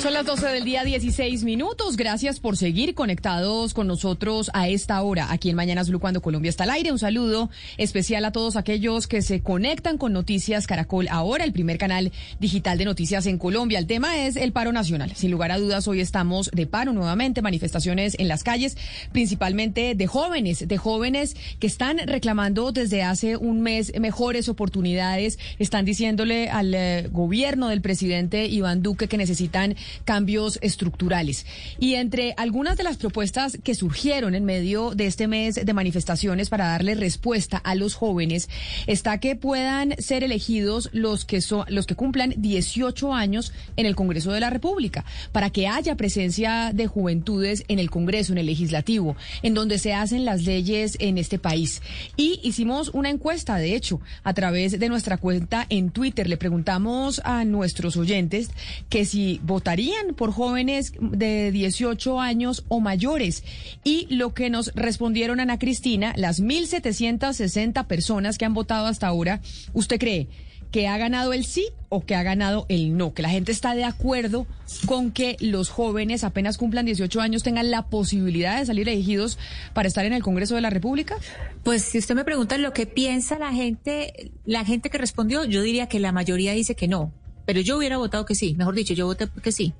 Son las 12 del día, 16 minutos. Gracias por seguir conectados con nosotros a esta hora, aquí en Mañanas Blue, cuando Colombia está al aire. Un saludo especial a todos aquellos que se conectan con Noticias Caracol ahora, el primer canal digital de noticias en Colombia. El tema es el paro nacional. Sin lugar a dudas, hoy estamos de paro nuevamente, manifestaciones en las calles, principalmente de jóvenes, de jóvenes que están reclamando desde hace un mes mejores oportunidades, están diciéndole al eh, gobierno del presidente Iván Duque que necesitan cambios estructurales. Y entre algunas de las propuestas que surgieron en medio de este mes de manifestaciones para darle respuesta a los jóvenes está que puedan ser elegidos los que son los que cumplan 18 años en el Congreso de la República, para que haya presencia de juventudes en el Congreso, en el legislativo, en donde se hacen las leyes en este país. Y hicimos una encuesta, de hecho, a través de nuestra cuenta en Twitter. Le preguntamos a nuestros oyentes que si votarían por jóvenes de 18 años o mayores. Y lo que nos respondieron Ana Cristina, las 1.760 personas que han votado hasta ahora, ¿usted cree que ha ganado el sí o que ha ganado el no? Que la gente está de acuerdo con que los jóvenes apenas cumplan 18 años tengan la posibilidad de salir elegidos para estar en el Congreso de la República? Pues si usted me pregunta lo que piensa la gente, la gente que respondió, yo diría que la mayoría dice que no. Pero yo hubiera votado que sí, mejor dicho, yo voté que sí.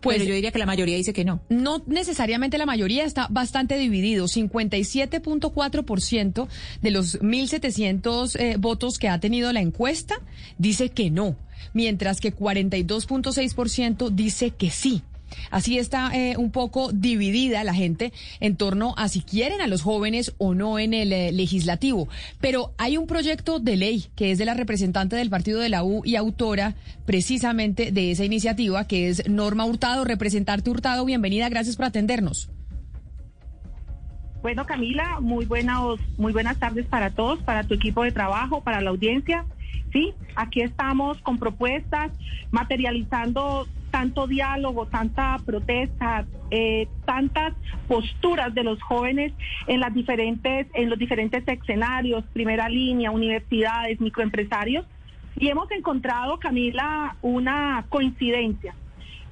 Pues Pero yo diría que la mayoría dice que no. No necesariamente la mayoría está bastante dividido. 57.4% de los 1.700 eh, votos que ha tenido la encuesta dice que no, mientras que 42.6% dice que sí. Así está eh, un poco dividida la gente en torno a si quieren a los jóvenes o no en el eh, legislativo. Pero hay un proyecto de ley que es de la representante del partido de la U y autora precisamente de esa iniciativa, que es Norma Hurtado. Representarte Hurtado, bienvenida, gracias por atendernos. Bueno, Camila, muy buenas, muy buenas tardes para todos, para tu equipo de trabajo, para la audiencia. Sí, aquí estamos con propuestas, materializando tanto diálogo, tanta protesta, eh, tantas posturas de los jóvenes en las diferentes, en los diferentes escenarios, primera línea, universidades, microempresarios, y hemos encontrado, Camila, una coincidencia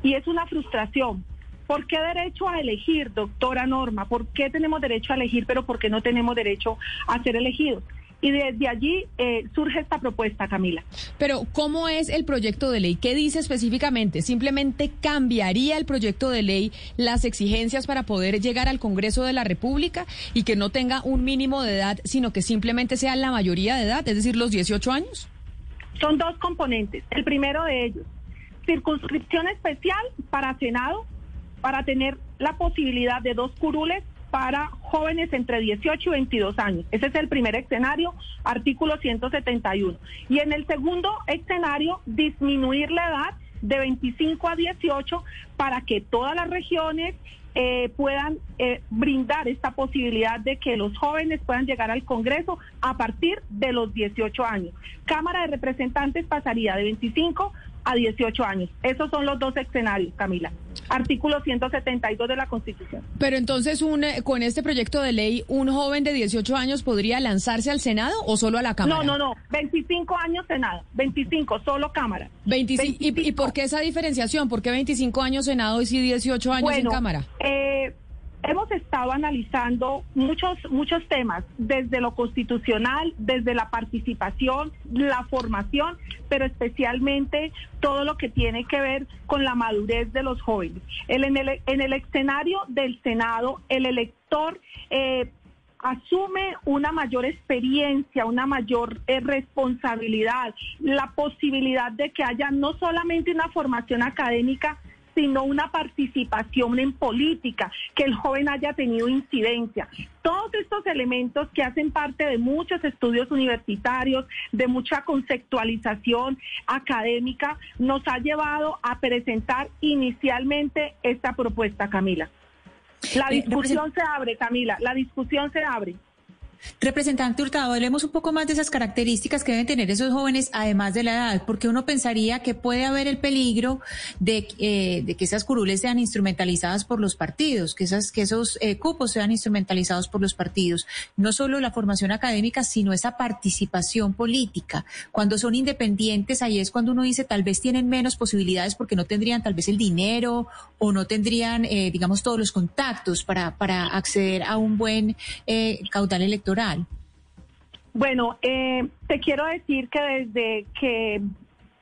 y es una frustración. ¿Por qué derecho a elegir, doctora Norma? ¿Por qué tenemos derecho a elegir, pero por qué no tenemos derecho a ser elegidos? Y desde allí eh, surge esta propuesta, Camila. Pero, ¿cómo es el proyecto de ley? ¿Qué dice específicamente? ¿Simplemente cambiaría el proyecto de ley las exigencias para poder llegar al Congreso de la República y que no tenga un mínimo de edad, sino que simplemente sea la mayoría de edad, es decir, los 18 años? Son dos componentes. El primero de ellos, circunscripción especial para Senado, para tener la posibilidad de dos curules para jóvenes entre 18 y 22 años. Ese es el primer escenario, artículo 171. Y en el segundo escenario, disminuir la edad de 25 a 18 para que todas las regiones eh, puedan eh, brindar esta posibilidad de que los jóvenes puedan llegar al Congreso a partir de los 18 años. Cámara de Representantes pasaría de 25 a 18 años. Esos son los dos escenarios, Camila. Artículo 172 de la Constitución. Pero entonces, un, eh, con este proyecto de ley, ¿un joven de 18 años podría lanzarse al Senado o solo a la Cámara? No, no, no. 25 años Senado. 25, solo Cámara. 25, ¿Y, por qué esa diferenciación? ¿Por qué 25 años Senado y si 18 años en Cámara? Eh, Hemos estado analizando muchos, muchos temas, desde lo constitucional, desde la participación, la formación, pero especialmente todo lo que tiene que ver con la madurez de los jóvenes. El, en, el, en el escenario del Senado, el elector eh, asume una mayor experiencia, una mayor eh, responsabilidad, la posibilidad de que haya no solamente una formación académica, sino una participación en política, que el joven haya tenido incidencia. Todos estos elementos que hacen parte de muchos estudios universitarios, de mucha conceptualización académica, nos ha llevado a presentar inicialmente esta propuesta, Camila. La eh, discusión se abre, Camila, la discusión se abre. Representante Hurtado, hablemos un poco más de esas características que deben tener esos jóvenes, además de la edad, porque uno pensaría que puede haber el peligro de, eh, que esas curules sean instrumentalizadas por los partidos, que, esas, que esos eh, cupos sean instrumentalizados por los partidos. No solo la formación académica, sino esa participación política. Cuando son independientes, ahí es cuando uno dice tal vez tienen menos posibilidades porque no tendrían tal vez el dinero o no tendrían, eh, digamos, todos los contactos para, para acceder a un buen caudal electoral bueno, eh, te quiero decir que desde que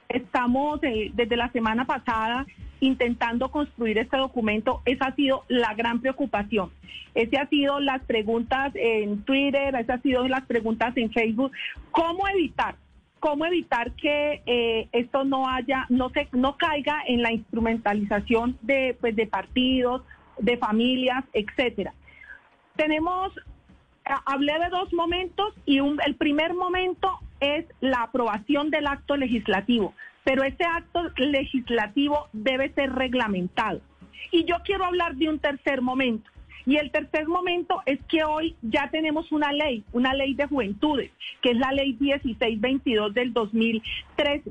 estamos, desde la semana pasada, intentando construir este documento, esa ha sido la gran preocupación. Esa ha sido las preguntas en Twitter, esas han sido las preguntas en Facebook. ¿Cómo evitar? ¿Cómo evitar que eh, esto no haya, no se, no caiga en la instrumentalización de, pues, de partidos, de familias, etcétera? Tenemos hablé de dos momentos y el primer momento es la aprobación del acto legislativo, pero ese acto legislativo debe ser reglamentado. Y yo quiero hablar de un tercer momento. Y el tercer momento es que hoy ya tenemos una ley, una ley de juventudes, que es la ley 1622 del 2013.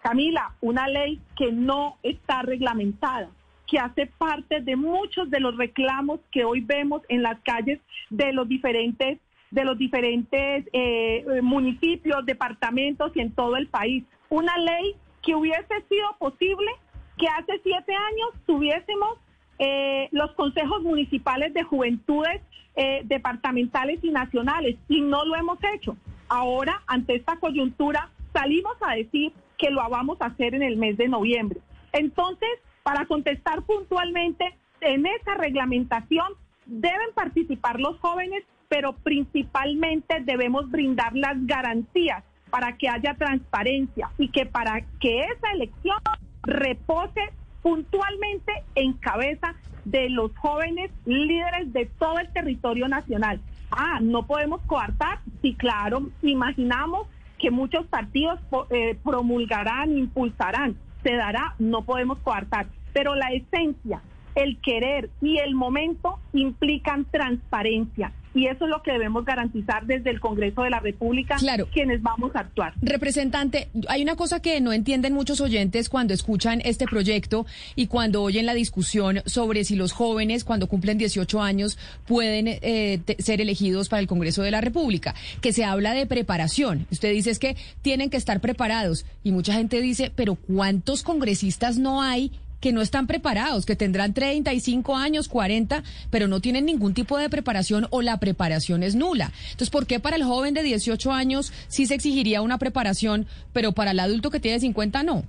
Camila, una ley que no está reglamentada que hace parte de muchos de los reclamos que hoy vemos en las calles de los diferentes de los diferentes eh, municipios, departamentos y en todo el país. Una ley que hubiese sido posible que hace siete años tuviésemos eh, los consejos municipales de juventudes eh, departamentales y nacionales y no lo hemos hecho. Ahora, ante esta coyuntura, salimos a decir que lo vamos a hacer en el mes de noviembre. Entonces, para contestar puntualmente, en esa reglamentación deben participar los jóvenes, pero principalmente debemos brindar las garantías para que haya transparencia y que para que esa elección repose puntualmente en cabeza de los jóvenes líderes de todo el territorio nacional. Ah, no podemos coartar, sí, claro, imaginamos que muchos partidos eh, promulgarán, impulsarán, se dará, no podemos coartar, pero la esencia, el querer y el momento implican transparencia. Y eso es lo que debemos garantizar desde el Congreso de la República, claro. quienes vamos a actuar. Representante, hay una cosa que no entienden muchos oyentes cuando escuchan este proyecto y cuando oyen la discusión sobre si los jóvenes, cuando cumplen 18 años, pueden eh, ser elegidos para el Congreso de la República, que se habla de preparación. Usted dice es que tienen que estar preparados y mucha gente dice, pero ¿cuántos congresistas no hay que no están preparados, que tendrán 35 años, 40, pero no tienen ningún tipo de preparación o la preparación es nula. Entonces, ¿por qué para el joven de 18 años sí se exigiría una preparación, pero para el adulto que tiene 50 no?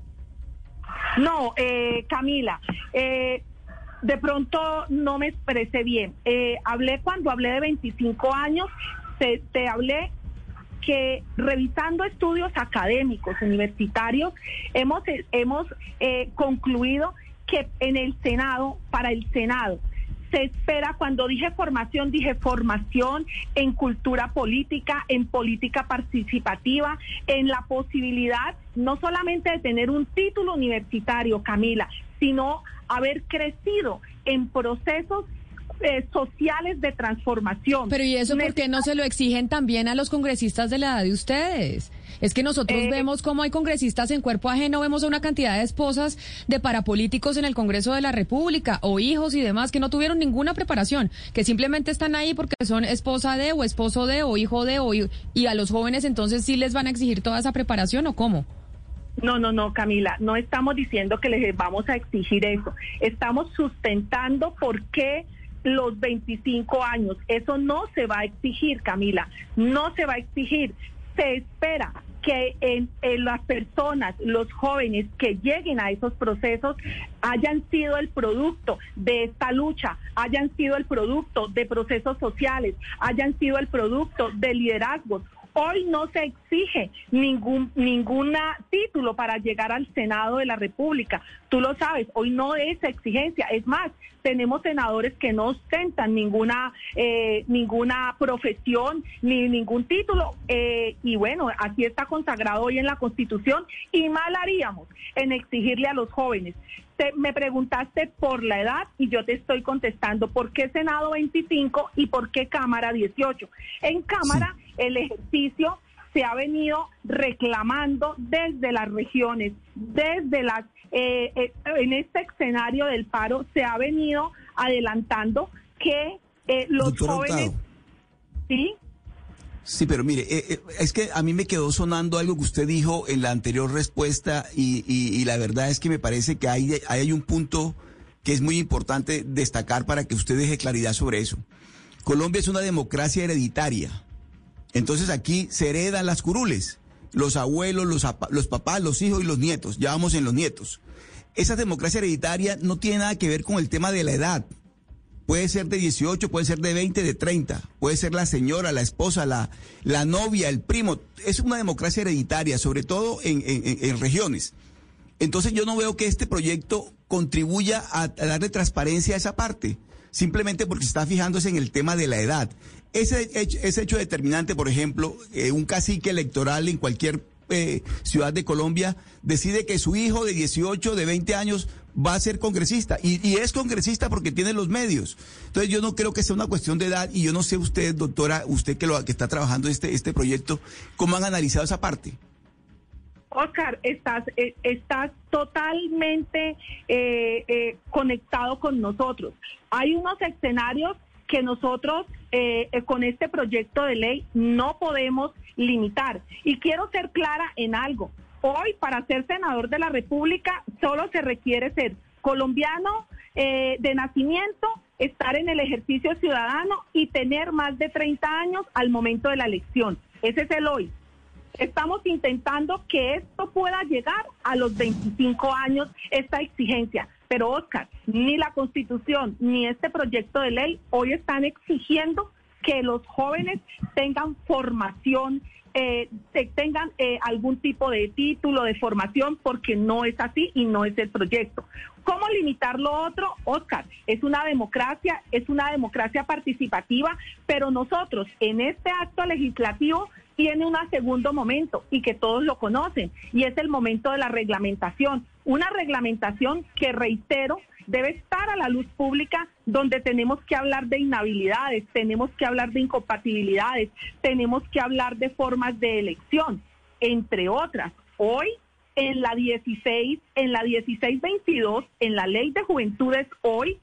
No, eh, Camila, eh, de pronto no me expresé bien. Eh, hablé cuando hablé de 25 años, te, te hablé que revisando estudios académicos, universitarios, hemos, hemos eh, concluido que en el Senado, para el Senado, se espera, cuando dije formación, dije formación en cultura política, en política participativa, en la posibilidad no solamente de tener un título universitario, Camila, sino haber crecido en procesos eh, sociales de transformación. Pero ¿y eso por qué no se lo exigen también a los congresistas de la edad de ustedes? Es que nosotros eh, vemos cómo hay congresistas en cuerpo ajeno, vemos a una cantidad de esposas de parapolíticos en el Congreso de la República o hijos y demás que no tuvieron ninguna preparación, que simplemente están ahí porque son esposa de o esposo de o hijo de o y a los jóvenes entonces sí les van a exigir toda esa preparación o cómo? No, no, no, Camila, no estamos diciendo que les vamos a exigir eso. Estamos sustentando por qué los 25 años. Eso no se va a exigir, Camila, no se va a exigir. Se espera que en, las personas, los jóvenes que lleguen a esos procesos hayan sido el producto de esta lucha, hayan sido el producto de procesos sociales, hayan sido el producto de liderazgos Hoy no se exige ningún ninguna título para llegar al Senado de la República. Tú lo sabes, hoy no es exigencia. Es más, tenemos senadores que no ostentan ninguna eh, ninguna profesión ni ningún título. Eh, y bueno, así está consagrado hoy en la Constitución y mal haríamos en exigirle a los jóvenes me preguntaste por la edad y yo te estoy contestando por qué Senado 25 y por qué Cámara 18. En Cámara el ejercicio se ha venido reclamando desde las regiones, desde las, eh, eh, en este escenario del paro se ha venido adelantando que eh, los jóvenes, sí, Sí, pero mire, es que a mí me quedó sonando algo que usted dijo en la anterior respuesta y, la verdad es que me parece que hay, hay un punto que es muy importante destacar para que usted deje claridad sobre eso. Colombia es una democracia hereditaria. Entonces aquí se heredan las curules, los abuelos, los, los papás, los hijos y los nietos. Ya vamos en los nietos. Esa democracia hereditaria no tiene nada que ver con el tema de la edad. Puede ser de 18, puede ser de 20, de 30, puede ser la señora, la esposa, la, la novia, el primo. Es una democracia hereditaria, sobre todo en, en, regiones. Entonces yo no veo que este proyecto contribuya a, darle transparencia a esa parte, simplemente porque está fijándose en el tema de la edad. Ese hecho, ese hecho determinante, por ejemplo, eh, un cacique electoral en cualquier eh, ciudad de Colombia decide que su hijo de 18, de 20 años va a ser congresista y, es congresista porque tiene los medios. Entonces yo no creo que sea una cuestión de edad y yo no sé usted, doctora, usted que, lo, que está trabajando este, este proyecto, ¿cómo han analizado esa parte? Oscar, estás, eh, estás totalmente eh, conectado con nosotros. Hay unos escenarios que nosotros eh, eh, con este proyecto de ley no podemos limitar. Y quiero ser clara en algo. Hoy, para ser senador de la República, solo se requiere ser colombiano eh, de nacimiento, estar en el ejercicio ciudadano y tener más de 30 años al momento de la elección. Ese es el hoy. Estamos intentando que esto pueda llegar a los 25 años, esta exigencia. Pero Oscar, ni la Constitución ni este proyecto de ley hoy están exigiendo que los jóvenes tengan formación, eh, tengan eh, algún tipo de título de formación, porque no es así y no es el proyecto. ¿Cómo limitar lo otro? Oscar, es una democracia, es una democracia participativa, pero nosotros en este acto legislativo tiene un segundo momento y que todos lo conocen, y es el momento de la reglamentación. Una reglamentación que, reitero, debe estar a la luz pública donde tenemos que hablar de inhabilidades, tenemos que hablar de incompatibilidades, tenemos que hablar de formas de elección, entre otras. Hoy en la 16, en la 1622, en la Ley de Juventudes hoy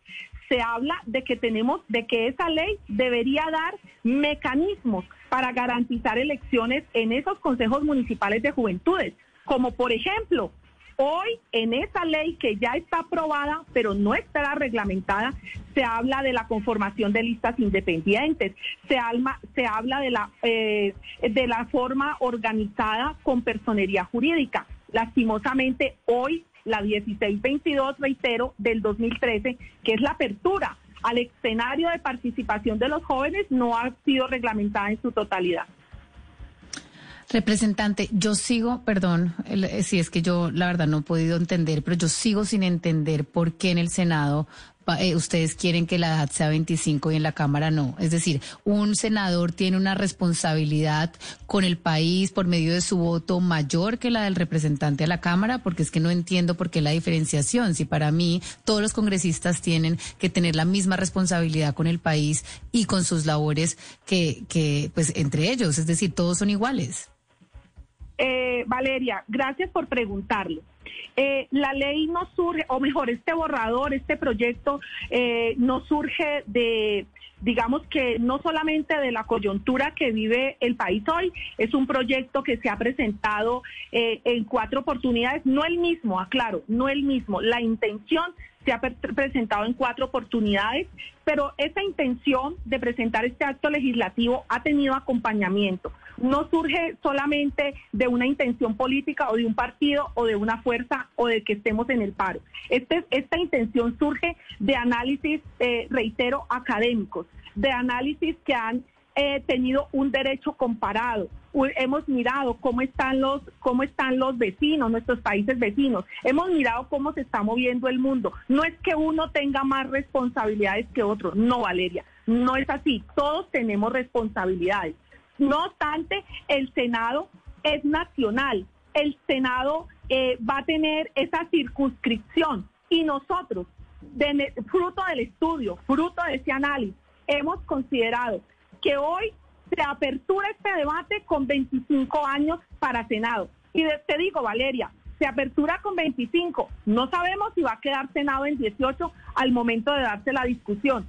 se habla de que tenemos de que esa ley debería dar mecanismos para garantizar elecciones en esos consejos municipales de juventudes, como por ejemplo, hoy en esa ley que ya está aprobada, pero no estará reglamentada, se habla de la conformación de listas independientes, se, se habla de la, eh, de la forma organizada con personería jurídica. Lastimosamente, hoy la 1622, reitero, del 2013, que es la apertura al escenario de participación de los jóvenes no ha sido reglamentada en su totalidad. Representante, yo sigo, perdón, si es que yo la verdad no he podido entender, pero yo sigo sin entender por qué en el Senado eh, ustedes quieren que la edad sea 25 y en la Cámara no. Es decir, un senador tiene una responsabilidad con el país por medio de su voto mayor que la del representante a la Cámara, porque es que no entiendo por qué la diferenciación. Si para mí todos los congresistas tienen que tener la misma responsabilidad con el país y con sus labores que, que pues entre ellos, es decir, todos son iguales. Eh, Valeria, gracias por preguntarlo. Eh, la ley no surge, o mejor, este borrador, este proyecto eh, no surge de, digamos que no solamente de la coyuntura que vive el país hoy, es un proyecto que se ha presentado eh, en cuatro oportunidades, no el mismo, aclaro, no el mismo. La intención se ha presentado en cuatro oportunidades, pero esa intención de presentar este acto legislativo ha tenido acompañamiento. No surge solamente de una intención política o de un partido o de una fuerza o de que estemos en el paro. Este, esta intención surge de análisis, eh, reitero, académicos, de análisis que han eh, tenido un derecho comparado. Hemos mirado cómo están los cómo están los vecinos, nuestros países vecinos. Hemos mirado cómo se está moviendo el mundo. No es que uno tenga más responsabilidades que otro. No, Valeria, no es así. Todos tenemos responsabilidades. No obstante, el Senado es nacional. El Senado eh, va a tener esa circunscripción y nosotros, fruto del estudio, fruto de ese análisis, hemos considerado que hoy se apertura este debate con 25 años para Senado. Y te digo, Valeria, se apertura con 25. No sabemos si va a quedar Senado en 18 al momento de darse la discusión.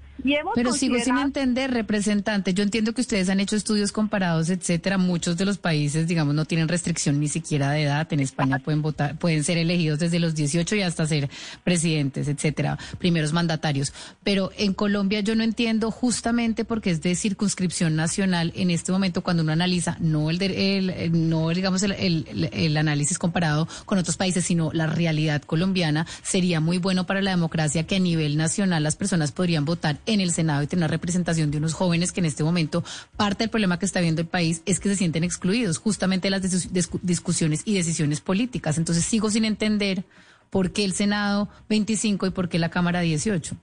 Pero sigo sin entender, representante. Yo entiendo que ustedes han hecho estudios comparados, etcétera. Muchos de los países, digamos, no tienen restricción ni siquiera de edad. En España pueden votar, pueden ser elegidos desde los 18 y hasta ser presidentes, etcétera, primeros mandatarios. Pero en Colombia yo no entiendo justamente porque es de circunscripción nacional en este momento cuando uno analiza no el, el no digamos el, el análisis comparado con otros países, sino la realidad colombiana sería muy bueno para la democracia que a nivel nacional las personas podrían votar en el Senado y tener representación de unos jóvenes que en este momento parte del problema que está viendo el país es que se sienten excluidos justamente de las discusiones y decisiones políticas. Entonces sigo sin entender por qué el Senado 25 y por qué la Cámara 18.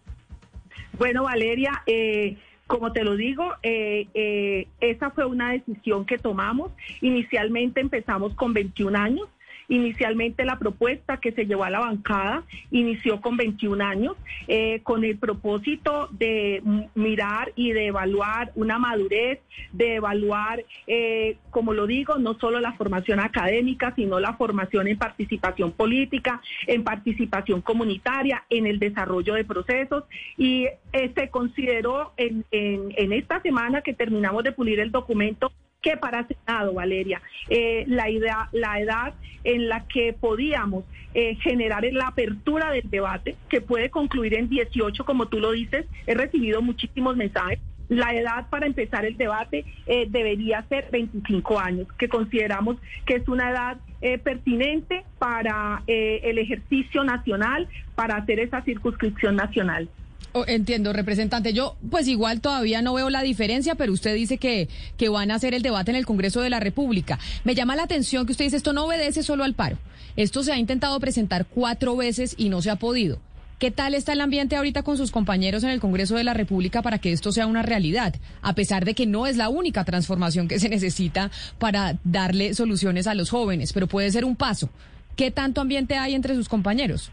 Bueno, Valeria, eh, como te lo digo, eh, eh, esa fue una decisión que tomamos. Inicialmente empezamos con 21 años. Inicialmente la propuesta que se llevó a la bancada inició con 21 años, eh, con el propósito de mirar y de evaluar una madurez, de evaluar, eh, como lo digo, no solo la formación académica, sino la formación en participación política, en participación comunitaria, en el desarrollo de procesos. Y eh, se consideró en, en esta semana que terminamos de pulir el documento que para Senado, Valeria, eh, la, idea, la edad en la que podíamos eh, generar la apertura del debate, que puede concluir en 18, como tú lo dices, he recibido muchísimos mensajes. La edad para empezar el debate eh, debería ser 25 años, que consideramos que es una edad pertinente para el ejercicio nacional, para hacer esa circunscripción nacional. Oh, entiendo, representante. Yo, pues igual todavía no veo la diferencia, pero usted dice que, que van a hacer el debate en el Congreso de la República. Me llama la atención que usted dice esto no obedece solo al paro. Esto se ha intentado presentar cuatro veces y no se ha podido. ¿Qué tal está el ambiente ahorita con sus compañeros en el Congreso de la República para que esto sea una realidad? A pesar de que no es la única transformación que se necesita para darle soluciones a los jóvenes, pero puede ser un paso. ¿Qué tanto ambiente hay entre sus compañeros?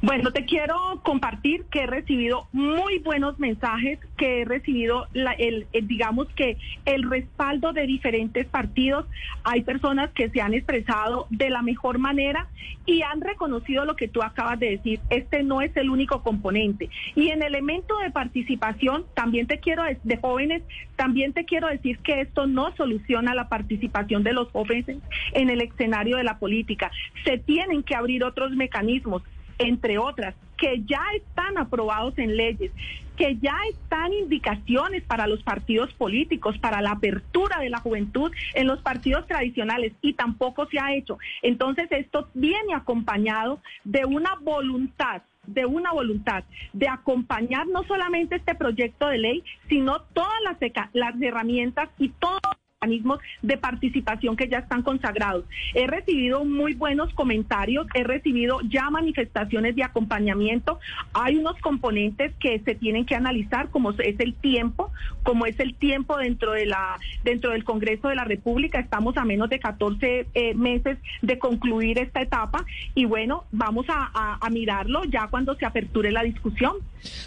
Bueno, te quiero compartir que he recibido muy buenos mensajes, que he recibido el, digamos que el respaldo de diferentes partidos. Hay personas que se han expresado de la mejor manera y han reconocido lo que tú acabas de decir. Este no es el único componente. Y en elemento de participación, también te quiero de jóvenes, también te quiero decir que esto no soluciona la participación de los jóvenes en el escenario de la política. Se tienen que abrir otros mecanismos entre otras, que ya están aprobados en leyes, que ya están indicaciones para los partidos políticos, para la apertura de la juventud en los partidos tradicionales y tampoco se ha hecho. Entonces esto viene acompañado de una voluntad de una voluntad de acompañar no solamente este proyecto de ley, sino todas las, las herramientas y todo mecanismos de participación que ya están consagrados. He recibido muy buenos comentarios, he recibido ya manifestaciones de acompañamiento. Hay unos componentes que se tienen que analizar, como es el tiempo, como es el tiempo dentro de la dentro del Congreso de la República. Estamos a menos de 14 eh, meses de concluir esta etapa y bueno, vamos a, a mirarlo ya cuando se aperture la discusión.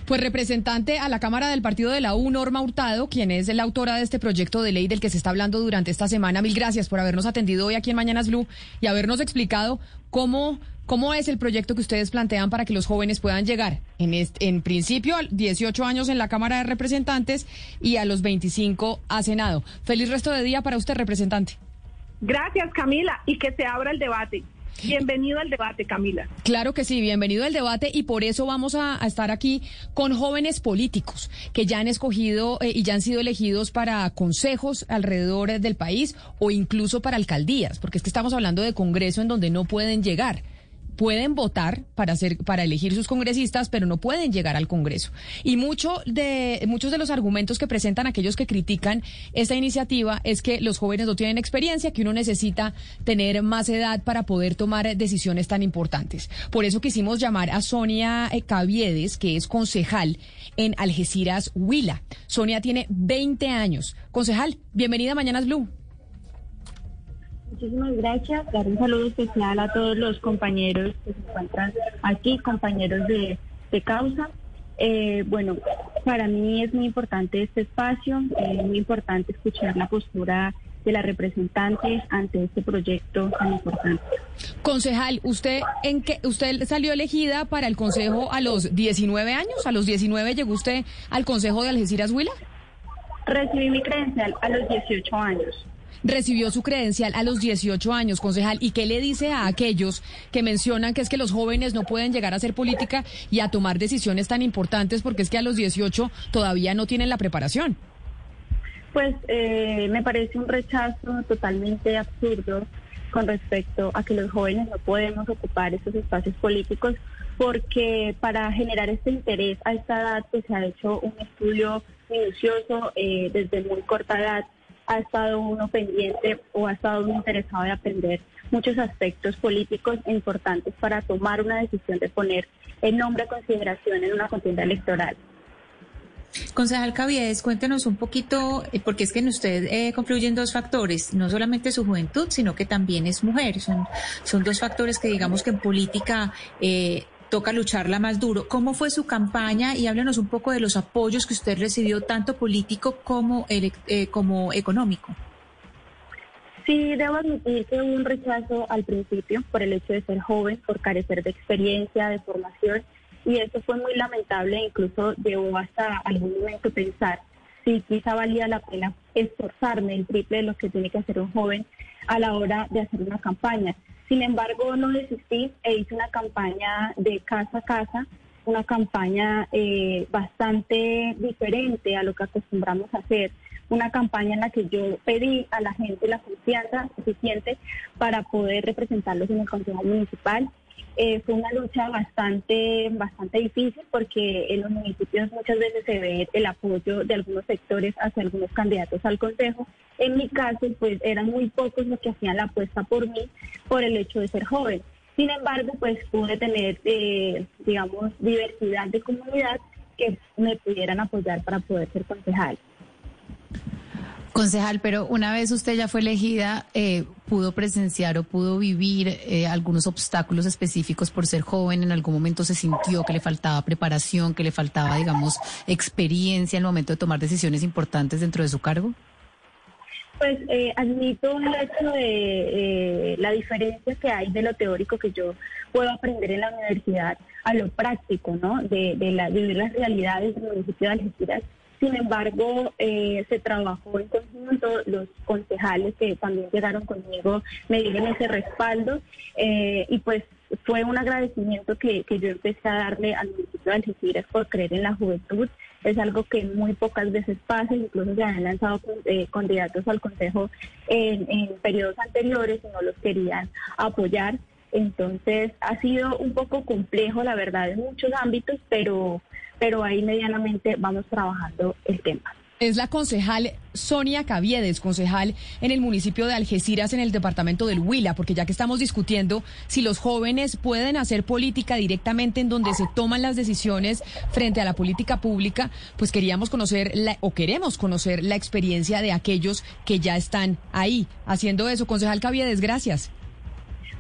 Pues representante a la Cámara del Partido de la U, Norma Hurtado, quien es la autora de este proyecto de ley del que se está hablando durante esta semana. Mil gracias por habernos atendido hoy aquí en Mañanas Blue y habernos explicado cómo, cómo es el proyecto que ustedes plantean para que los jóvenes puedan llegar en, en principio a 18 años en la Cámara de Representantes y a los 25 a Senado. Feliz resto de día para usted, representante. Gracias, Camila, y que se abra el debate. Bienvenido al debate, Camila. Claro que sí, bienvenido al debate y por eso vamos a, estar aquí con jóvenes políticos que ya han escogido eh, y ya han sido elegidos para consejos alrededor del país o incluso para alcaldías, porque es que estamos hablando de Congreso en donde no pueden llegar pueden votar para hacer para elegir sus congresistas, pero no pueden llegar al Congreso. Y mucho de muchos de los argumentos que presentan aquellos que critican esta iniciativa es que los jóvenes no tienen experiencia, que uno necesita tener más edad para poder tomar decisiones tan importantes. Por eso quisimos llamar a Sonia eh, Caviedes, que es concejal en Algeciras Huila. Sonia tiene 20 años. Concejal, bienvenida a Mañanas Blue. Muchísimas gracias. Dar un saludo especial a todos los compañeros que se encuentran aquí, compañeros de, causa. Eh, bueno, para mí es muy importante este espacio, es muy importante escuchar la postura de las representantes ante este proyecto tan importante. Concejal, ¿usted en qué usted salió elegida para el consejo a los 19 años? ¿A los 19 llegó usted al consejo de Algeciras Huila? Recibí mi credencial a los 18 años recibió su credencial a los 18 años, concejal. ¿Y qué le dice a aquellos que mencionan que es que los jóvenes no pueden llegar a hacer política y a tomar decisiones tan importantes porque es que a los 18 todavía no tienen la preparación? Pues eh, me parece un rechazo totalmente absurdo con respecto a que los jóvenes no podemos ocupar esos espacios políticos porque para generar este interés a esta edad pues, se ha hecho un estudio minucioso eh, desde muy corta edad ha estado uno pendiente o ha estado uno interesado de aprender muchos aspectos políticos importantes para tomar una decisión de poner el nombre a consideración en una contienda electoral. Concejal Caviedes, cuéntenos un poquito, eh, porque es que en usted eh, confluyen dos factores, no solamente su juventud, sino que también es mujer. Son, son dos factores que digamos que en política eh, toca lucharla más duro. ¿Cómo fue su campaña? Y háblanos un poco de los apoyos que usted recibió, tanto político como, eh, como económico. Sí, debo admitir que hubo un rechazo al principio por el hecho de ser joven, por carecer de experiencia, de formación, y eso fue muy lamentable, incluso llevó hasta algún momento pensar si quizá valía la pena esforzarme el triple de lo que tiene que hacer un joven a la hora de hacer una campaña. Sin embargo, no desistí e hice una campaña de casa a casa, una campaña eh, bastante diferente a lo que acostumbramos a hacer, una campaña en la que yo pedí a la gente la confianza suficiente para poder representarlos en el Consejo Municipal eh, fue una lucha bastante, bastante difícil porque en los municipios muchas veces se ve el apoyo de algunos sectores hacia algunos candidatos al Consejo. En mi caso, pues eran muy pocos los que hacían la apuesta por mí por el hecho de ser joven. Sin embargo, pues pude tener, eh, digamos, diversidad de comunidad que me pudieran apoyar para poder ser concejal. Concejal, pero una vez usted ya fue elegida, eh, ¿pudo presenciar o pudo vivir eh, algunos obstáculos específicos por ser joven? ¿En algún momento se sintió que le faltaba preparación, que le faltaba, digamos, experiencia en el momento de tomar decisiones importantes dentro de su cargo? Pues eh, admito el hecho de la diferencia que hay de lo teórico que yo puedo aprender en la universidad a lo práctico, ¿no? De, de, la, vivir las realidades del municipio de Algeciras sin embargo, eh, se trabajó en conjunto, los concejales que también llegaron conmigo me dieron ese respaldo eh, y pues fue un agradecimiento que, que, yo empecé a darle al municipio de Algeciras por creer en la juventud. Es algo que muy pocas veces pasa, incluso se han lanzado eh, candidatos al Consejo en, en periodos anteriores y no los querían apoyar. Entonces ha sido un poco complejo, la verdad, en muchos ámbitos, pero pero ahí medianamente vamos trabajando el tema. Es la concejal Sonia Caviedes, concejal en el municipio de Algeciras, en el departamento del Huila, porque ya que estamos discutiendo si los jóvenes pueden hacer política directamente en donde se toman las decisiones frente a la política pública, pues queríamos conocer la, o queremos conocer la experiencia de aquellos que ya están ahí haciendo eso. Concejal Caviedes, gracias.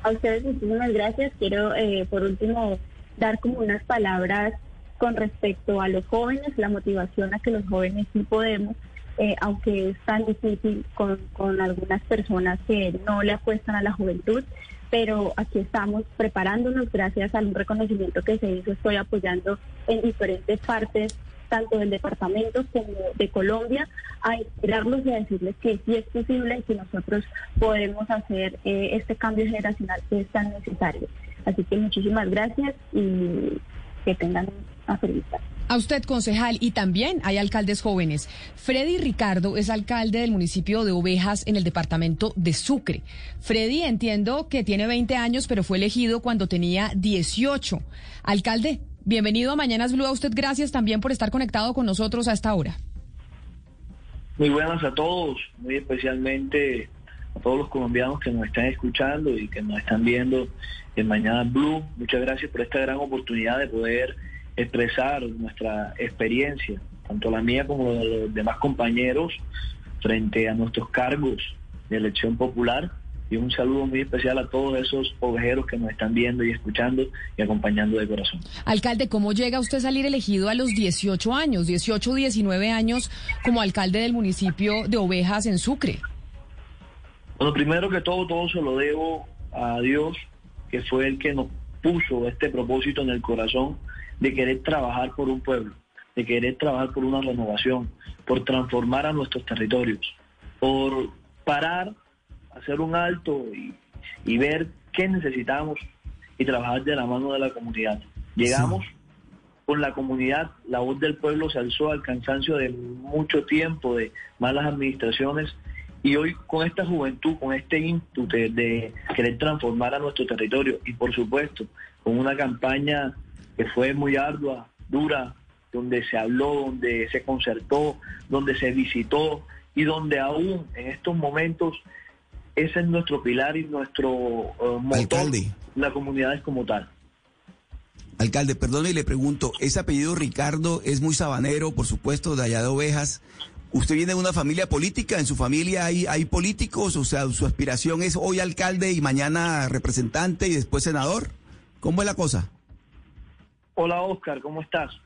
A ustedes muchísimas gracias. Quiero, eh, por último, dar como unas palabras con respecto a los jóvenes, la motivación a que los jóvenes sí podemos, eh, aunque es tan difícil con, con algunas personas que no le apuestan a la juventud, pero aquí estamos preparándonos gracias a un reconocimiento que se hizo, estoy apoyando en diferentes partes tanto del departamento como de Colombia, a inspirarlos y a decirles que sí es posible y que nosotros podemos hacer eh, este cambio generacional que es tan necesario. Así que muchísimas gracias y que tengan tarde. A usted, concejal, y también hay alcaldes jóvenes. Freddy Ricardo es alcalde del municipio de Ovejas en el departamento de Sucre. Freddy, entiendo que tiene 20 años, pero fue elegido cuando tenía 18. Alcalde, bienvenido a Mañanas Blue. A usted, gracias también por estar conectado con nosotros a esta hora. Muy buenas a todos, muy especialmente a todos los colombianos que nos están escuchando y que nos están viendo en Mañanas Blue. Muchas gracias por esta gran oportunidad de poder expresar nuestra experiencia, tanto la mía como la de los demás compañeros, frente a nuestros cargos de elección popular. Y un saludo muy especial a todos esos ovejeros que nos están viendo y escuchando y acompañando de corazón. Alcalde, ¿cómo llega usted a salir elegido a los 18 años, 18, 19 años como alcalde del municipio de Ovejas en Sucre? Bueno, primero que todo, todo se lo debo a Dios, que fue el que nos puso este propósito en el corazón de querer trabajar por un pueblo, de querer trabajar por una renovación, por transformar a nuestros territorios, por parar, hacer un alto y, ver qué necesitamos y trabajar de la mano de la comunidad. Llegamos con la comunidad, la voz del pueblo se alzó al cansancio de mucho tiempo, de malas administraciones, y hoy con esta juventud, con este ímpetu de querer transformar a nuestro territorio y por supuesto con una campaña que fue muy ardua, dura, donde se habló, donde se concertó, donde se visitó y donde aún en estos momentos ese es nuestro pilar y nuestro uh, motor, Alcalde. la comunidad es como tal. Alcalde, perdone y le pregunto, ese apellido Ricardo es muy sabanero, por supuesto, de allá de Ovejas. ¿Usted viene de una familia política? ¿En su familia hay, hay políticos? O sea, ¿su aspiración es hoy alcalde y mañana representante y después senador? ¿Cómo es la cosa? Hola Oscar, ¿cómo estás?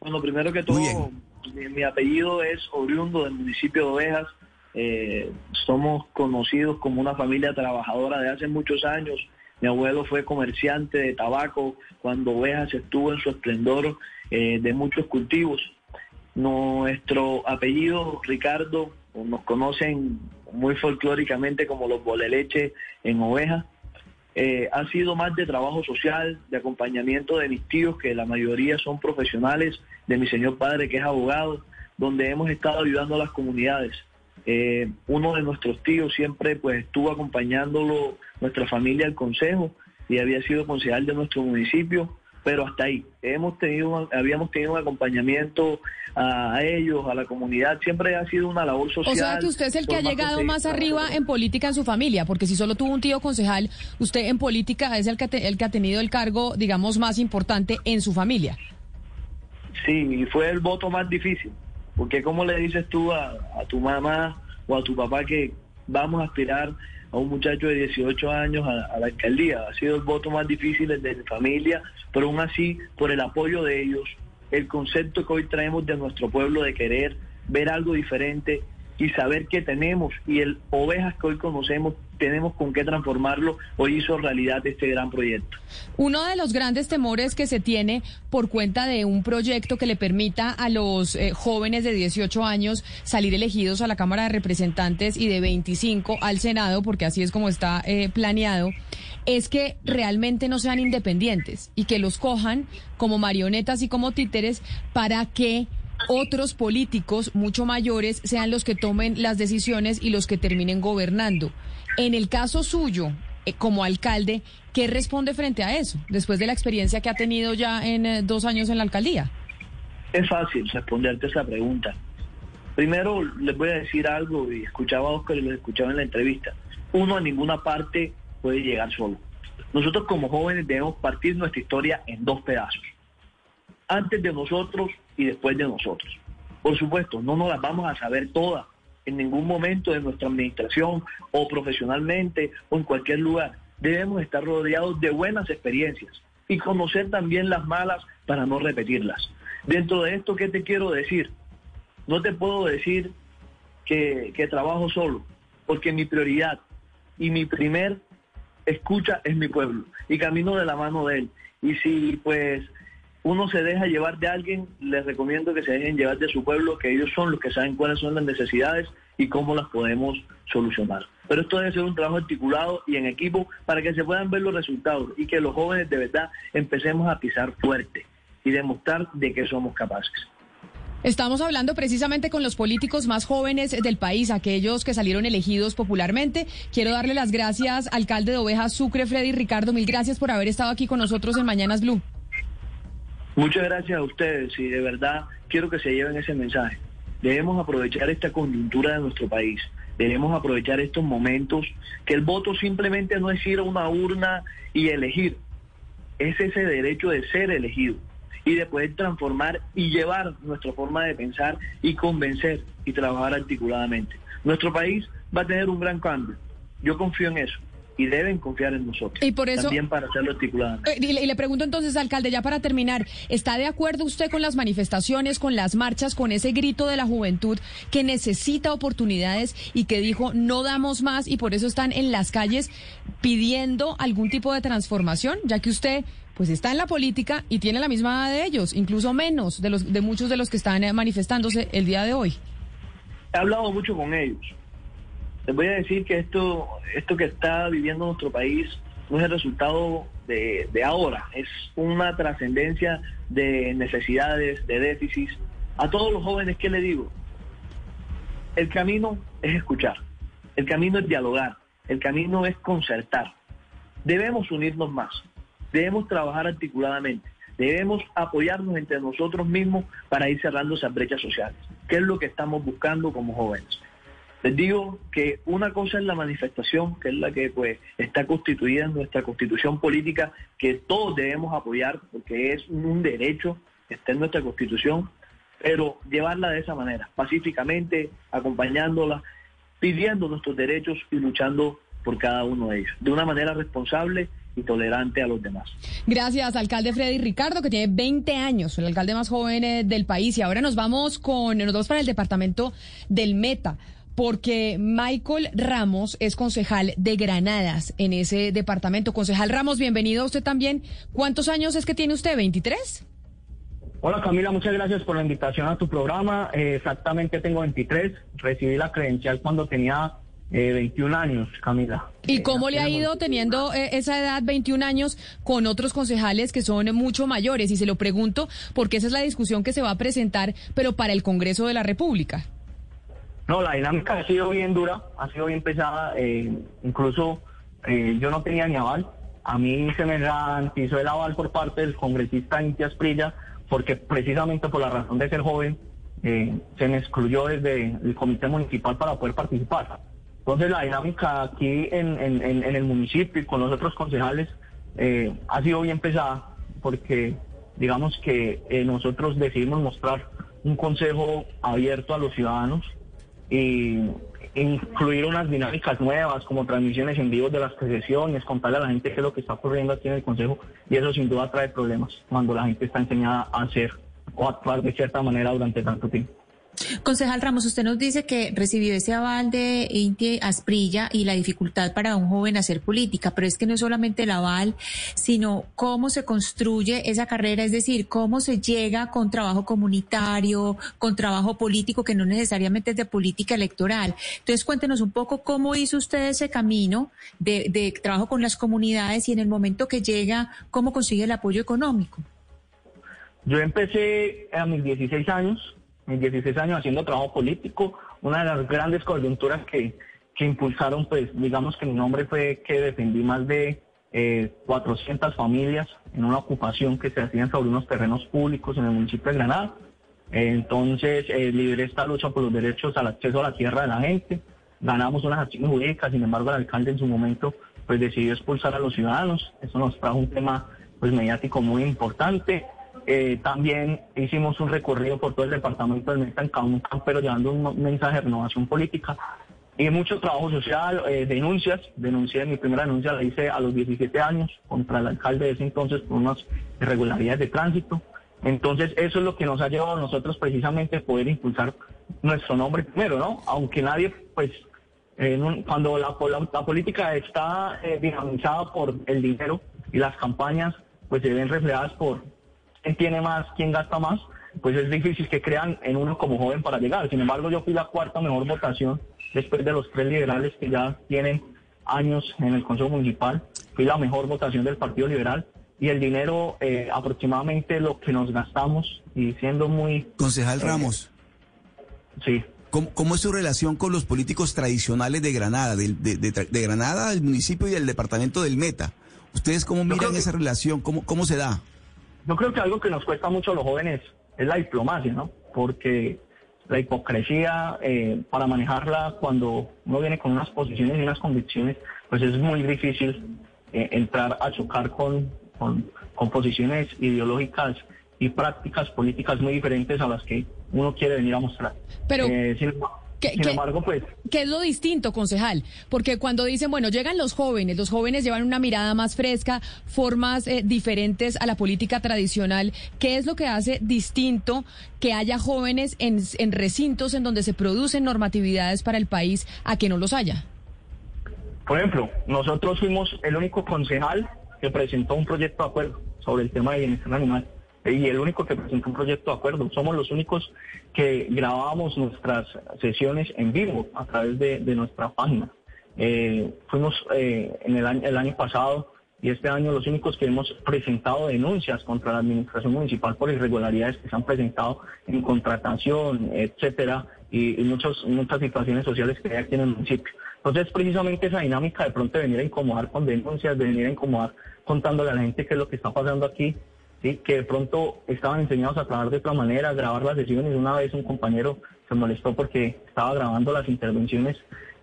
Bueno, primero que todo, mi, apellido es oriundo del municipio de Ovejas. Eh, somos conocidos como una familia trabajadora de hace muchos años. Mi abuelo fue comerciante de tabaco cuando Ovejas estuvo en su esplendor eh, de muchos cultivos. Nuestro apellido, Ricardo, nos conocen muy folclóricamente como los boleleche en Ovejas. Eh, ha sido más de trabajo social, de acompañamiento de mis tíos, que la mayoría son profesionales, de mi señor padre, que es abogado, donde hemos estado ayudando a las comunidades. Eh, uno de nuestros tíos siempre pues estuvo acompañándolo, nuestra familia, al consejo, y había sido concejal de nuestro municipio pero hasta ahí. Hemos tenido, habíamos tenido un acompañamiento a ellos, a la comunidad, siempre ha sido una labor social. O sea que usted es el que ha llegado más arriba en política en su familia, porque si solo tuvo un tío concejal, usted en política es el que, el que ha tenido el cargo, digamos, más importante en su familia. Sí, y fue el voto más difícil, porque como le dices tú a, a tu mamá o a tu papá que vamos a aspirar a un muchacho de 18 años a, la alcaldía. Ha sido el voto más difícil de mi familia, pero aún así, por el apoyo de ellos, el concepto que hoy traemos de nuestro pueblo de querer ver algo diferente y saber que tenemos y el ovejas que hoy conocemos tenemos con qué transformarlo, hoy hizo realidad este gran proyecto. Uno de los grandes temores que se tiene por cuenta de un proyecto que le permita a los eh, jóvenes de 18 años salir elegidos a la Cámara de Representantes y de 25 al Senado, porque así es como está eh, planeado, es que realmente no sean independientes y que los cojan como marionetas y como títeres para que otros políticos mucho mayores sean los que tomen las decisiones y los que terminen gobernando. En el caso suyo, eh, como alcalde, ¿qué responde frente a eso, después de la experiencia que ha tenido ya en eh, dos años en la alcaldía? Es fácil responderte esa pregunta. Primero les voy a decir algo, y escuchaba a Oscar y lo escuchaba en la entrevista. Uno a ninguna parte puede llegar solo. Nosotros como jóvenes debemos partir nuestra historia en dos pedazos. Antes de nosotros y después de nosotros. Por supuesto, no nos las vamos a saber todas en ningún momento de nuestra administración o profesionalmente o en cualquier lugar. Debemos estar rodeados de buenas experiencias y conocer también las malas para no repetirlas. Dentro de esto, ¿qué te quiero decir? No te puedo decir que, que trabajo solo, porque mi prioridad y mi primer escucha es mi pueblo y camino de la mano de él. Y si pues uno se deja llevar de alguien, les recomiendo que se dejen llevar de su pueblo, que ellos son los que saben cuáles son las necesidades y cómo las podemos solucionar. Pero esto debe ser un trabajo articulado y en equipo para que se puedan ver los resultados y que los jóvenes de verdad empecemos a pisar fuerte y demostrar de qué somos capaces. Estamos hablando precisamente con los políticos más jóvenes del país, aquellos que salieron elegidos popularmente. Quiero darle las gracias, alcalde de Ovejas Sucre, Freddy Ricardo. Mil gracias por haber estado aquí con nosotros en Mañanas Blue. Muchas gracias a ustedes y de verdad quiero que se lleven ese mensaje. Debemos aprovechar esta coyuntura de nuestro país. Debemos aprovechar estos momentos, que el voto simplemente no es ir a una urna y elegir, es ese derecho de ser elegido y de poder transformar y llevar nuestra forma de pensar y convencer y trabajar articuladamente. Nuestro país va a tener un gran cambio. Yo confío en eso y deben confiar en nosotros. Y por eso, también para hacerlo articuladamente. Eh, y, le, y le pregunto entonces, alcalde, ya para terminar, ¿está de acuerdo usted con las manifestaciones, con las marchas, con ese grito de la juventud que necesita oportunidades y que dijo no damos más y por eso están en las calles pidiendo algún tipo de transformación, ya que usted pues está en la política y tiene la misma edad de ellos, incluso menos de los de muchos de los que están eh, manifestándose el día de hoy. He hablado mucho con ellos. Les voy a decir que esto, esto que está viviendo nuestro país no es el resultado de, de ahora, es una trascendencia de necesidades, de déficits. A todos los jóvenes, ¿qué le digo? El camino es escuchar, el camino es dialogar, el camino es concertar. Debemos unirnos más, debemos trabajar articuladamente, debemos apoyarnos entre nosotros mismos para ir cerrando esas brechas sociales, que es lo que estamos buscando como jóvenes. Les digo que una cosa es la manifestación, que es la que pues está constituida en nuestra constitución política, que todos debemos apoyar porque es un derecho, está en nuestra constitución, pero llevarla de esa manera, pacíficamente, acompañándola, pidiendo nuestros derechos y luchando por cada uno de ellos, de una manera responsable y tolerante a los demás. Gracias, alcalde Freddy Ricardo, que tiene 20 años, el alcalde más joven eh, del país. Y ahora nos vamos con, nos vamos para el departamento del Meta porque Michael Ramos es concejal de Granadas en ese departamento. Concejal Ramos, bienvenido a usted también. ¿Cuántos años es que tiene usted? ¿23? Hola Camila, muchas gracias por la invitación a tu programa. Eh, exactamente tengo 23. Recibí la credencial cuando tenía eh, 21 años, Camila. ¿Y cómo le ha ido teniendo eh, esa edad, 21 años, con otros concejales que son mucho mayores? Y se lo pregunto porque esa es la discusión que se va a presentar, pero para el Congreso de la República. No, la dinámica ha sido bien dura, ha sido bien pesada. Eh, incluso eh, yo no tenía ni aval. A mí se me garantizó el aval por parte del congresista Inti Asprilla, porque precisamente por la razón de ser joven eh, se me excluyó desde el comité municipal para poder participar. Entonces la dinámica aquí en, el municipio y con los otros concejales ha sido bien pesada, porque digamos que nosotros decidimos mostrar un consejo abierto a los ciudadanos y incluir unas dinámicas nuevas como transmisiones en vivo de las sesiones, contarle a la gente qué es lo que está ocurriendo aquí en el Consejo y eso sin duda trae problemas cuando la gente está enseñada a hacer o actuar de cierta manera durante tanto tiempo. Concejal Ramos, usted nos dice que recibió ese aval de Inti Asprilla y la dificultad para un joven hacer política, pero es que no es solamente el aval, sino cómo se construye esa carrera, es decir, cómo se llega con trabajo comunitario, con trabajo político, que no necesariamente es de política electoral. Entonces, cuéntenos un poco cómo hizo usted ese camino de, de trabajo con las comunidades y en el momento que llega, cómo consigue el apoyo económico. Yo empecé a mis 16 años 16 años haciendo trabajo político, una de las grandes coyunturas que, que impulsaron, pues digamos que mi nombre fue que defendí más de eh, 400 familias en una ocupación que se hacía sobre unos terrenos públicos en el municipio de Granada. entonces, eh, esta lucha por los derechos al acceso a la tierra de la gente. Ganamos unas acciones jurídicas, sin embargo, el alcalde en su momento pues decidió expulsar a los ciudadanos. Eso nos trajo un tema pues mediático muy importante. Eh, también hicimos un recorrido por todo el departamento del Meta en un Campero llevando un mensaje de renovación política y mucho trabajo social, eh, denuncias. Denuncié, mi primera denuncia la hice a los 17 años contra el alcalde de ese entonces por unas irregularidades de tránsito. Entonces, eso es lo que nos ha llevado a nosotros precisamente poder impulsar nuestro nombre primero, ¿no? Aunque nadie, pues, cuando la, la, política está eh, dinamizada por el dinero y las campañas, pues se ven reflejadas por quién tiene más, quién gasta más, pues es difícil que crean en uno como joven para llegar. Sin embargo, yo fui la cuarta mejor votación después de los tres liberales que ya tienen años en el Consejo Municipal. Fui la mejor votación del Partido Liberal y el dinero eh, aproximadamente lo que nos gastamos y siendo muy... Concejal eh, Ramos. Sí. ¿Cómo, es su relación con los políticos tradicionales de Granada, de, de, Granada, el municipio y el departamento del Meta? ¿Ustedes cómo miran esa relación? ¿Cómo, ¿Cómo se da? Yo creo que algo que nos cuesta mucho a los jóvenes es la diplomacia, ¿no? Porque la hipocresía, eh, para manejarla cuando uno viene con unas posiciones y unas convicciones, pues es muy difícil entrar a chocar con, con, posiciones ideológicas y prácticas políticas muy diferentes a las que uno quiere venir a mostrar. Pero, eh, sin, embargo, pues... ¿Qué es lo distinto, concejal? Porque cuando dicen, bueno, llegan los jóvenes, los jóvenes llevan una mirada más fresca, formas eh, diferentes a la política tradicional, ¿qué es lo que hace distinto que haya jóvenes en, en recintos en donde se producen normatividades para el país a que no los haya? Por ejemplo, nosotros fuimos el único concejal que presentó un proyecto de acuerdo sobre el tema de bienestar animal y el único que presentó un proyecto de acuerdo. Somos los únicos que grabábamos nuestras sesiones en vivo a través de, nuestra página. Eh, fuimos eh, en el año, el año pasado y este año los únicos que hemos presentado denuncias contra la administración municipal por irregularidades que se han presentado en contratación, etcétera, y, muchas muchas situaciones sociales que hay aquí en el municipio. Entonces, precisamente esa dinámica de pronto de venir a incomodar con denuncias, de venir a incomodar contándole a la gente qué es lo que está pasando aquí, ¿sí? que de pronto estaban enseñados a trabajar de otra manera, a grabar las sesiones. Una vez un compañero se molestó porque estaba grabando las intervenciones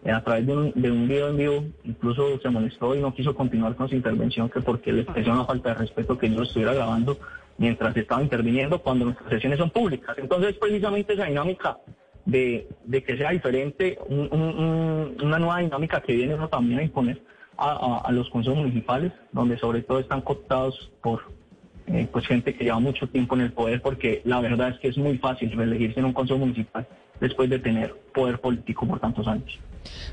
eh, a través de un, de un video en vivo, incluso se molestó y no quiso continuar con su intervención, que porque le pareció una falta de respeto que yo estuviera grabando mientras estaba interviniendo cuando nuestras sesiones son públicas. Entonces, precisamente esa dinámica de, que sea diferente, una nueva dinámica que viene uno también a imponer a, los consejos municipales, donde sobre todo están cooptados por eh, pues gente que lleva mucho tiempo en el poder, porque la verdad es que es muy fácil reelegirse en un consejo municipal después de tener poder político por tantos años.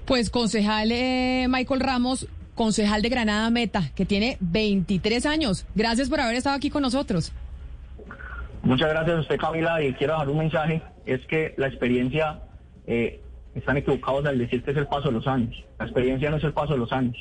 Pues concejal eh, Michael Ramos, concejal de Granada Meta, que tiene 23 años. Gracias por haber estado aquí con nosotros. Muchas gracias a usted, Camila, y quiero dar un mensaje, es que la experiencia, eh, están equivocados al decir que es el paso de los años. La experiencia no es el paso de los años.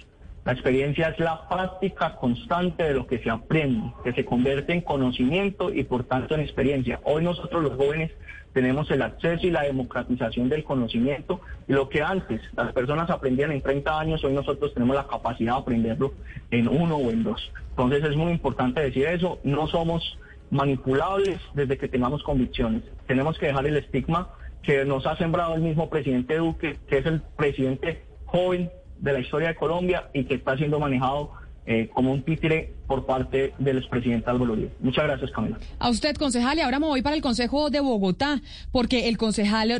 La experiencia es la práctica constante de lo que se aprende, que se convierte en conocimiento y por tanto en experiencia. Hoy nosotros los jóvenes tenemos el acceso y la democratización del conocimiento y lo que antes las personas aprendían en 30 años, hoy nosotros tenemos la capacidad de aprenderlo en uno o en dos. Entonces es muy importante decir eso, no somos manipulables desde que tengamos convicciones. Tenemos que dejar el estigma que nos ha sembrado el mismo presidente Duque, que es el presidente joven de la historia de Colombia y que está siendo manejado eh, como un títere por parte del expresidente Álvaro Uribe. Muchas gracias, Camila. A usted, concejal, y ahora me voy para el Consejo de Bogotá, porque el concejal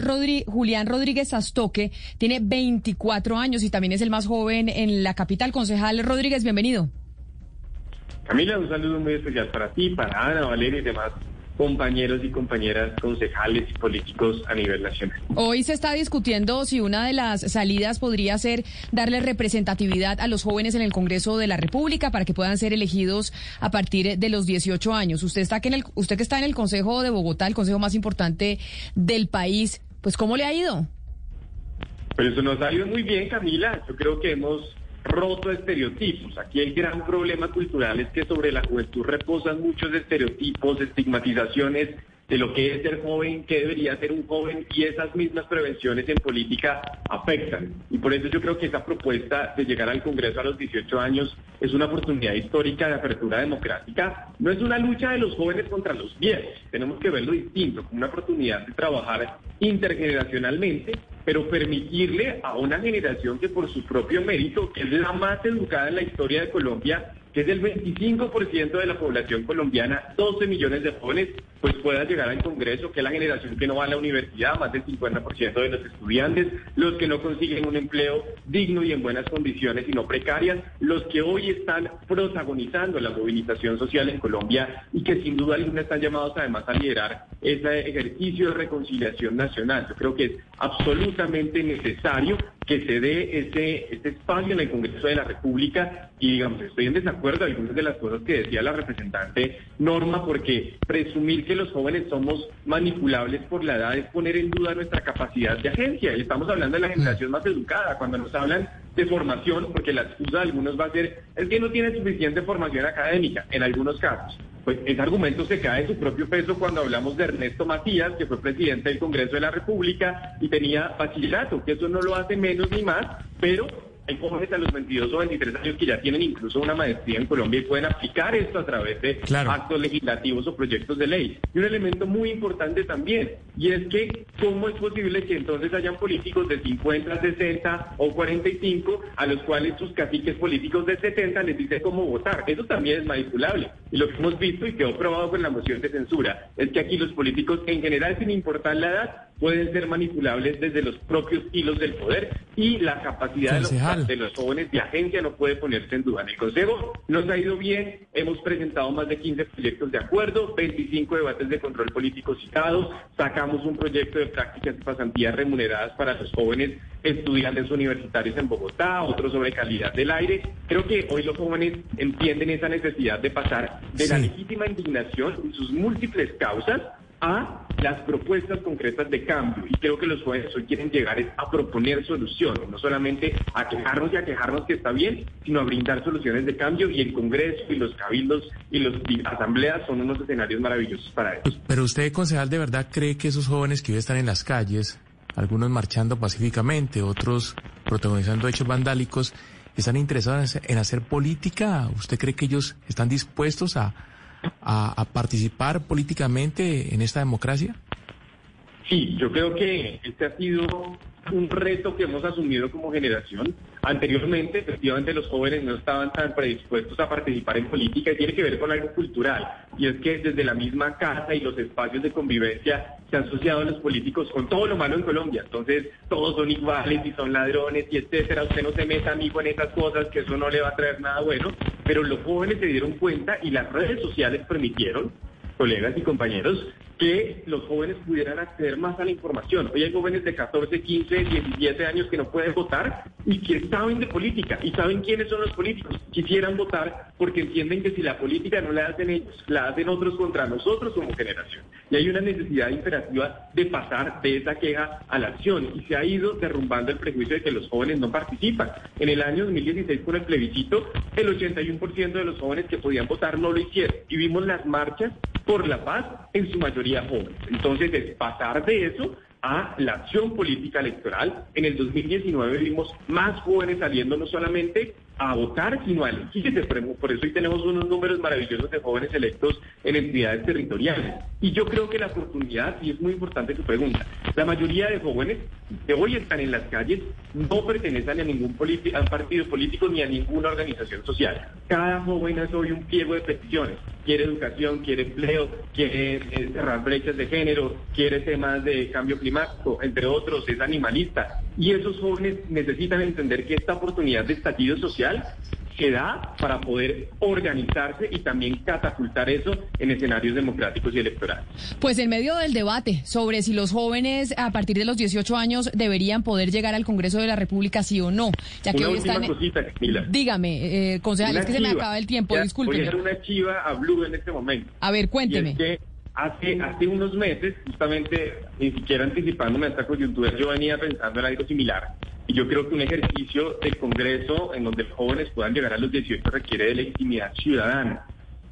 Julián Rodríguez Astoque tiene 24 años y también es el más joven en la capital. Concejal Rodríguez, bienvenido. Camila, un saludo muy especial para ti, para Ana, Valeria y demás compañeros y compañeras concejales y políticos a nivel nacional. Hoy se está discutiendo si una de las salidas podría ser darle representatividad a los jóvenes en el Congreso de la República para que puedan ser elegidos a partir de los 18 años. Usted está que en el, usted que está en el Consejo de Bogotá, el consejo más importante del país, pues ¿cómo le ha ido? Pues eso nos ha ido muy bien, Camila. Yo creo que hemos roto estereotipos. Aquí el gran problema cultural es que sobre la juventud reposan muchos estereotipos, estigmatizaciones de lo que es ser joven, qué debería ser un joven y esas mismas prevenciones en política afectan. Y por eso yo creo que esa propuesta de llegar al Congreso a los 18 años es una oportunidad histórica de apertura democrática. No es una lucha de los jóvenes contra los viejos, tenemos que verlo distinto, como una oportunidad de trabajar intergeneracionalmente pero permitirle a una generación que por su propio mérito, que es la más educada en la historia de Colombia, que es el 25% de la población colombiana, 12 millones de jóvenes, pues pueda llegar al Congreso, que es la generación que no va a la universidad, más del 50% de los estudiantes, los que no consiguen un empleo digno y en buenas condiciones y no precarias, los que hoy están protagonizando la movilización social en Colombia y que sin duda alguna están llamados además a liderar ese ejercicio de reconciliación nacional. Yo creo que es absolutamente necesario que se dé ese, ese espacio en el Congreso de la República y digamos, estoy en desacuerdo con algunas de las cosas que decía la representante Norma, porque presumir que los jóvenes somos manipulables por la edad es poner en duda nuestra capacidad de agencia. Estamos hablando de la generación más educada, cuando nos hablan de formación, porque la excusa de algunos va a ser, es que no tiene suficiente formación académica, en algunos casos. Pues ese argumento se cae de su propio peso cuando hablamos de Ernesto Matías, que fue presidente del Congreso de la República y tenía bachillerato, que eso no lo hace menos ni más, pero hay jóvenes a los 22 o 23 años que ya tienen incluso una maestría en Colombia y pueden aplicar esto a través de actos legislativos o proyectos de ley. Y un elemento muy importante también, y es que cómo es posible que entonces hayan políticos de 50, 60 o 45 a los cuales sus caciques políticos de 70 les dicen cómo votar. Eso también es manipulable. Y lo que hemos visto y quedó probado con la moción de censura es que aquí los políticos en general, sin importar la edad, pueden ser manipulables desde los propios hilos del poder y la capacidad de los de los jóvenes de agencia no puede ponerse en duda. En el Consejo nos ha ido bien, hemos presentado más de 15 proyectos de acuerdo, 25 debates de control político citados, sacamos un proyecto de prácticas y pasantías remuneradas para los jóvenes estudiantes universitarios en Bogotá, otro sobre calidad del aire. Creo que hoy los jóvenes entienden esa necesidad de pasar de la legítima indignación y sus múltiples causas a las propuestas concretas de cambio. Y creo que los jóvenes hoy quieren llegar a proponer soluciones, no solamente a quejarnos y a quejarnos que está bien, sino a brindar soluciones de cambio. Y el Congreso y los cabildos y las asambleas son unos escenarios maravillosos para eso. Pero usted, concejal, ¿de verdad cree que esos jóvenes que hoy están en las calles, algunos marchando pacíficamente, otros protagonizando hechos vandálicos, están interesados en hacer política? ¿Usted cree que ellos están dispuestos a a, participar políticamente en esta democracia? Sí, yo creo que este ha sido un reto que hemos asumido como generación. Anteriormente, efectivamente, los jóvenes no estaban tan predispuestos a participar en política y tiene que ver con algo cultural. Y es que desde la misma casa y los espacios de convivencia se han asociado los políticos con todo lo malo en Colombia. Entonces, todos son iguales y son ladrones y etcétera. Usted no se meta, amigo, en esas cosas, que eso no le va a traer nada bueno. Pero los jóvenes se dieron cuenta y las redes sociales permitieron colegas y compañeros, que los jóvenes pudieran acceder más a la información. Hoy hay jóvenes de 14, 15, 17 años que no pueden votar y que saben de política y saben quiénes son los políticos. Quisieran votar porque entienden que si la política no la hacen ellos, la hacen otros contra nosotros como generación. Y hay una necesidad imperativa de pasar de esa queja a la acción y se ha ido derrumbando el prejuicio de que los jóvenes no participan. En el año 2016 con el plebiscito, el 81% de los jóvenes que podían votar no lo hicieron y vimos las marchas por la paz en su mayoría jóvenes. Entonces, es pasar de eso a la acción política electoral. En el 2019 vimos más jóvenes saliendo no solamente a votar, sino a elegir. Por eso hoy tenemos unos números maravillosos de jóvenes electos en entidades territoriales. Y yo creo que la oportunidad, y es muy importante tu pregunta, la mayoría de jóvenes que hoy están en las calles no pertenecen a ningún partido político ni a ninguna organización social. Cada joven es hoy un pliego de peticiones. Quiere educación, quiere empleo, quiere eh, cerrar brechas de género, quiere temas de cambio climático, entre otros, es animalista. Y esos jóvenes necesitan entender que esta oportunidad de estallido social se da para poder organizarse y también catapultar eso en escenarios democráticos y electorales. Pues en medio del debate sobre si los jóvenes a partir de los 18 años deberían poder llegar al Congreso de la República, sí o no. Ya que hoy están... cosita, Dígame, eh, concejal, es que se me acaba el tiempo, disculpe. Voy a una chiva a Blue en este momento. A ver, cuénteme. hace, hace unos meses, justamente, ni siquiera anticipándome a esta coyuntura, yo venía pensando en algo similar y yo creo que un ejercicio del Congreso en donde los jóvenes puedan llegar a los 18 requiere de legitimidad ciudadana.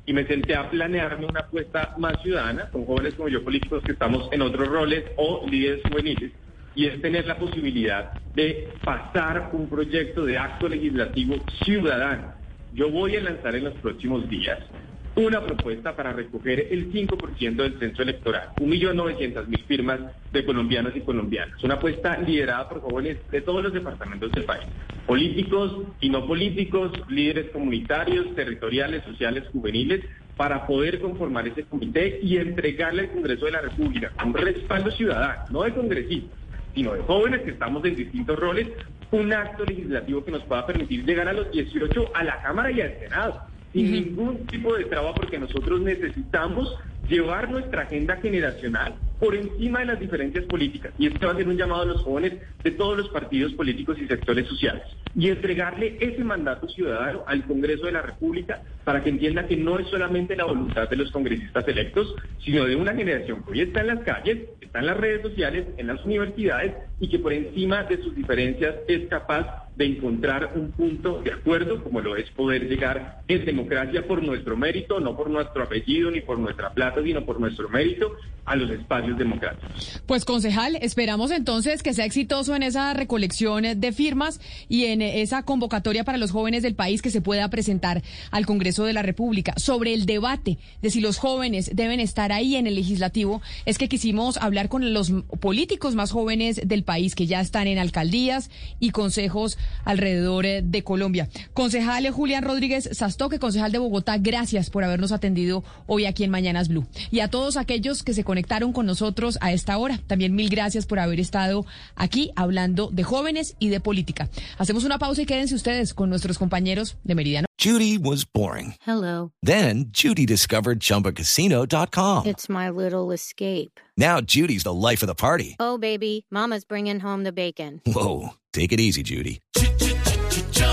Y me senté a planearme una apuesta más ciudadana con jóvenes como yo, políticos que estamos en otros roles o líderes juveniles, y es tener la posibilidad de pasar un proyecto de acto legislativo ciudadano. Yo voy a lanzar en los próximos días una propuesta para recoger el 5% del censo electoral, 1.900.000 firmas de colombianos y colombianas. Una apuesta liderada por jóvenes de todos los departamentos del país, políticos y no políticos, líderes comunitarios, territoriales, sociales, juveniles, para poder conformar ese comité y entregarle al Congreso de la República un respaldo ciudadano, no de congresistas, sino de jóvenes que estamos en distintos roles, un acto legislativo que nos pueda permitir llegar a los 18 a la Cámara y al Senado, sin ningún tipo de traba, porque nosotros necesitamos llevar nuestra agenda generacional por encima de las diferencias políticas. Y este va a ser un llamado a los jóvenes de todos los partidos políticos y sectores sociales. Y entregarle ese mandato ciudadano al Congreso de la República para que entienda que no es solamente la voluntad de los congresistas electos, sino de una generación que hoy está en las calles, está en las redes sociales, en las universidades y que por encima de sus diferencias es capaz de encontrar un punto de acuerdo, como lo es poder llegar en democracia por nuestro mérito, no por nuestro apellido ni por nuestra plata, sino por nuestro mérito a los espacios democráticos. Pues concejal, esperamos entonces que sea exitoso en esa recolección de firmas y en esa convocatoria para los jóvenes del país que se pueda presentar al Congreso de la República. Sobre el debate de si los jóvenes deben estar ahí en el legislativo, es que quisimos hablar con los políticos más jóvenes del país que ya están en alcaldías y consejos alrededor eh, de Colombia. Concejal Julián Rodríguez Sastoque, concejal de Bogotá, gracias por habernos atendido hoy aquí en Mañanas Blue. Y a todos aquellos que se conectaron con nosotros a esta hora, también mil gracias por haber estado aquí hablando de jóvenes y de política. Hacemos una pausa y quédense ustedes con nuestros compañeros de Meridiano. Judy was boring. Hello. Then Judy discovered chumbacasino.com. It's my little escape. Now Judy's the life of the party. Oh, baby, Mama's bringing home the bacon. Whoa. Take it easy, Judy.